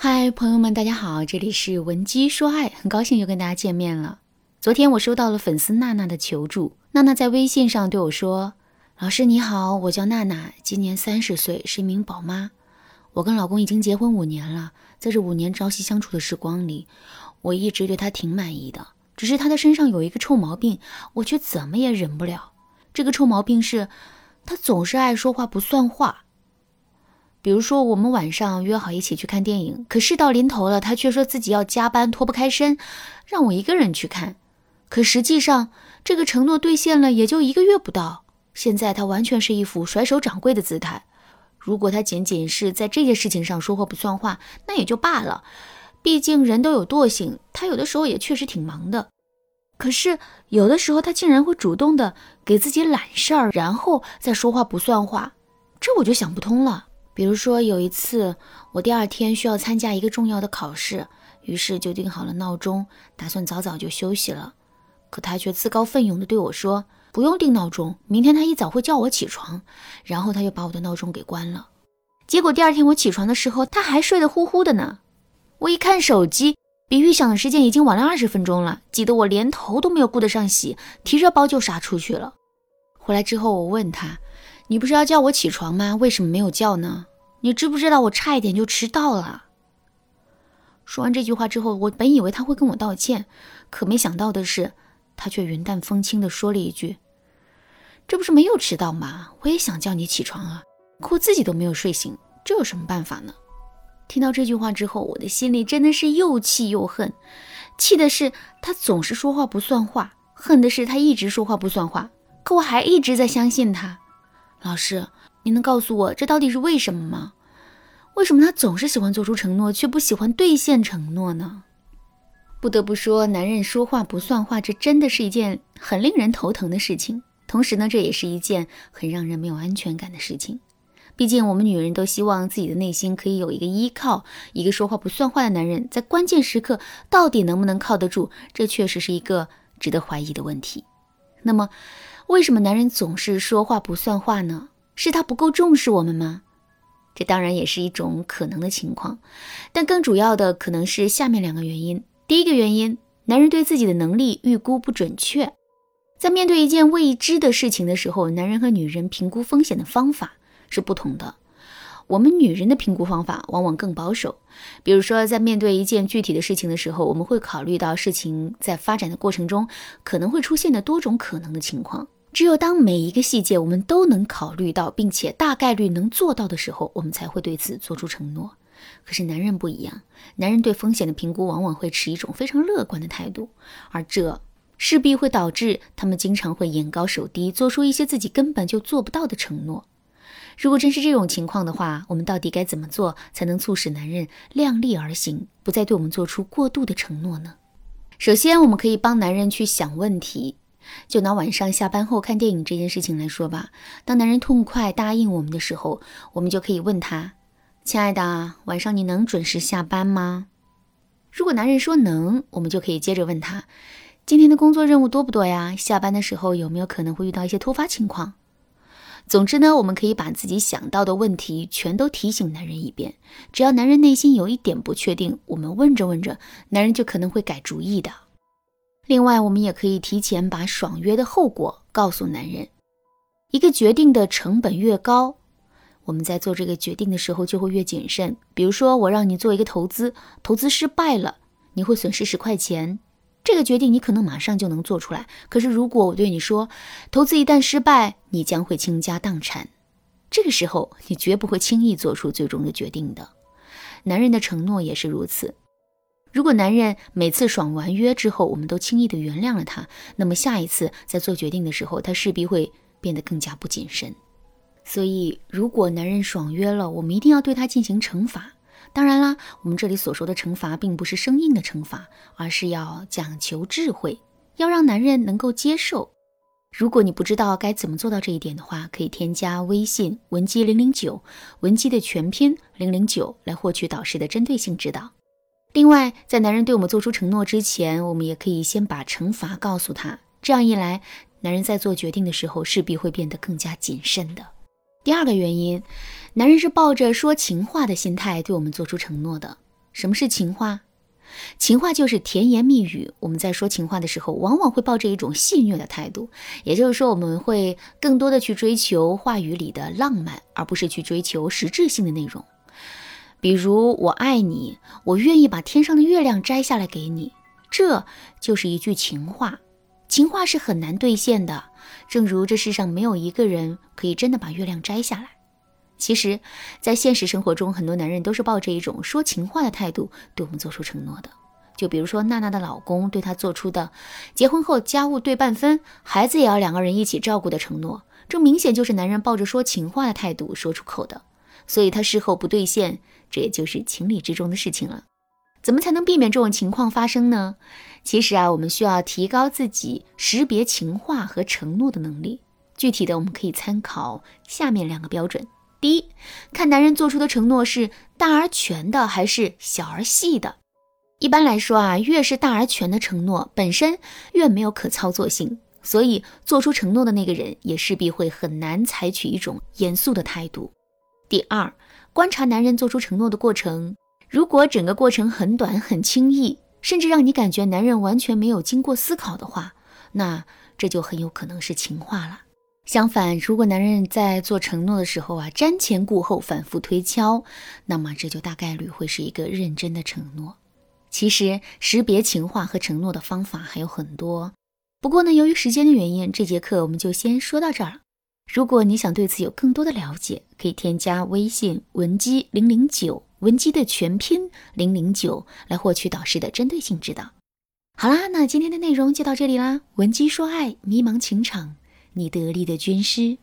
嗨，朋友们，大家好，这里是文姬说爱，很高兴又跟大家见面了。昨天我收到了粉丝娜娜的求助，娜娜在微信上对我说：“老师你好，我叫娜娜，今年三十岁，是一名宝妈。我跟老公已经结婚五年了，在这五年朝夕相处的时光里，我一直对他挺满意的。只是他的身上有一个臭毛病，我却怎么也忍不了。这个臭毛病是，他总是爱说话不算话。”比如说，我们晚上约好一起去看电影，可事到临头了，他却说自己要加班，脱不开身，让我一个人去看。可实际上，这个承诺兑现了也就一个月不到。现在他完全是一副甩手掌柜的姿态。如果他仅仅是在这件事情上说话不算话，那也就罢了。毕竟人都有惰性，他有的时候也确实挺忙的。可是有的时候，他竟然会主动的给自己揽事儿，然后再说话不算话，这我就想不通了。比如说有一次，我第二天需要参加一个重要的考试，于是就定好了闹钟，打算早早就休息了。可他却自告奋勇地对我说：“不用定闹钟，明天他一早会叫我起床。”然后他就把我的闹钟给关了。结果第二天我起床的时候，他还睡得呼呼的呢。我一看手机，比预想的时间已经晚了二十分钟了，急得我连头都没有顾得上洗，提着包就杀出去了。回来之后，我问他。你不是要叫我起床吗？为什么没有叫呢？你知不知道我差一点就迟到了？说完这句话之后，我本以为他会跟我道歉，可没想到的是，他却云淡风轻地说了一句：“这不是没有迟到吗？我也想叫你起床啊，可我自己都没有睡醒，这有什么办法呢？”听到这句话之后，我的心里真的是又气又恨，气的是他总是说话不算话，恨的是他一直说话不算话，可我还一直在相信他。老师，你能告诉我这到底是为什么吗？为什么他总是喜欢做出承诺，却不喜欢兑现承诺呢？不得不说，男人说话不算话，这真的是一件很令人头疼的事情。同时呢，这也是一件很让人没有安全感的事情。毕竟，我们女人都希望自己的内心可以有一个依靠，一个说话不算话的男人，在关键时刻到底能不能靠得住？这确实是一个值得怀疑的问题。那么，为什么男人总是说话不算话呢？是他不够重视我们吗？这当然也是一种可能的情况，但更主要的可能是下面两个原因。第一个原因，男人对自己的能力预估不准确，在面对一件未知的事情的时候，男人和女人评估风险的方法是不同的。我们女人的评估方法往往更保守，比如说在面对一件具体的事情的时候，我们会考虑到事情在发展的过程中可能会出现的多种可能的情况。只有当每一个细节我们都能考虑到，并且大概率能做到的时候，我们才会对此做出承诺。可是男人不一样，男人对风险的评估往往会持一种非常乐观的态度，而这势必会导致他们经常会眼高手低，做出一些自己根本就做不到的承诺。如果真是这种情况的话，我们到底该怎么做才能促使男人量力而行，不再对我们做出过度的承诺呢？首先，我们可以帮男人去想问题。就拿晚上下班后看电影这件事情来说吧，当男人痛快答应我们的时候，我们就可以问他：“亲爱的，晚上你能准时下班吗？”如果男人说能，我们就可以接着问他：“今天的工作任务多不多呀？下班的时候有没有可能会遇到一些突发情况？”总之呢，我们可以把自己想到的问题全都提醒男人一遍，只要男人内心有一点不确定，我们问着问着，男人就可能会改主意的。另外，我们也可以提前把爽约的后果告诉男人。一个决定的成本越高，我们在做这个决定的时候就会越谨慎。比如说，我让你做一个投资，投资失败了，你会损失十块钱。这个决定你可能马上就能做出来。可是，如果我对你说，投资一旦失败，你将会倾家荡产，这个时候你绝不会轻易做出最终的决定的。男人的承诺也是如此。如果男人每次爽完约之后，我们都轻易的原谅了他，那么下一次在做决定的时候，他势必会变得更加不谨慎。所以，如果男人爽约了，我们一定要对他进行惩罚。当然啦，我们这里所说的惩罚，并不是生硬的惩罚，而是要讲求智慧，要让男人能够接受。如果你不知道该怎么做到这一点的话，可以添加微信文姬零零九，文姬的全拼零零九，来获取导师的针对性指导。另外，在男人对我们做出承诺之前，我们也可以先把惩罚告诉他。这样一来，男人在做决定的时候势必会变得更加谨慎的。第二个原因，男人是抱着说情话的心态对我们做出承诺的。什么是情话？情话就是甜言蜜语。我们在说情话的时候，往往会抱着一种戏谑的态度，也就是说，我们会更多的去追求话语里的浪漫，而不是去追求实质性的内容。比如“我爱你”，我愿意把天上的月亮摘下来给你，这就是一句情话。情话是很难兑现的，正如这世上没有一个人可以真的把月亮摘下来。其实，在现实生活中，很多男人都是抱着一种说情话的态度对我们做出承诺的。就比如说娜娜的老公对她做出的结婚后家务对半分，孩子也要两个人一起照顾的承诺，这明显就是男人抱着说情话的态度说出口的。所以他事后不兑现，这也就是情理之中的事情了。怎么才能避免这种情况发生呢？其实啊，我们需要提高自己识别情话和承诺的能力。具体的，我们可以参考下面两个标准。第一，看男人做出的承诺是大而全的还是小而细的。一般来说啊，越是大而全的承诺，本身越没有可操作性，所以做出承诺的那个人也势必会很难采取一种严肃的态度。第二，观察男人做出承诺的过程，如果整个过程很短、很轻易，甚至让你感觉男人完全没有经过思考的话，那这就很有可能是情话了。相反，如果男人在做承诺的时候啊，瞻前顾后、反复推敲，那么这就大概率会是一个认真的承诺。其实，识别情话和承诺的方法还有很多，不过呢，由于时间的原因，这节课我们就先说到这儿。如果你想对此有更多的了解，可以添加微信文姬零零九，文姬的全拼零零九，来获取导师的针对性指导。好啦，那今天的内容就到这里啦。文姬说爱，迷茫情场。你得力的军师。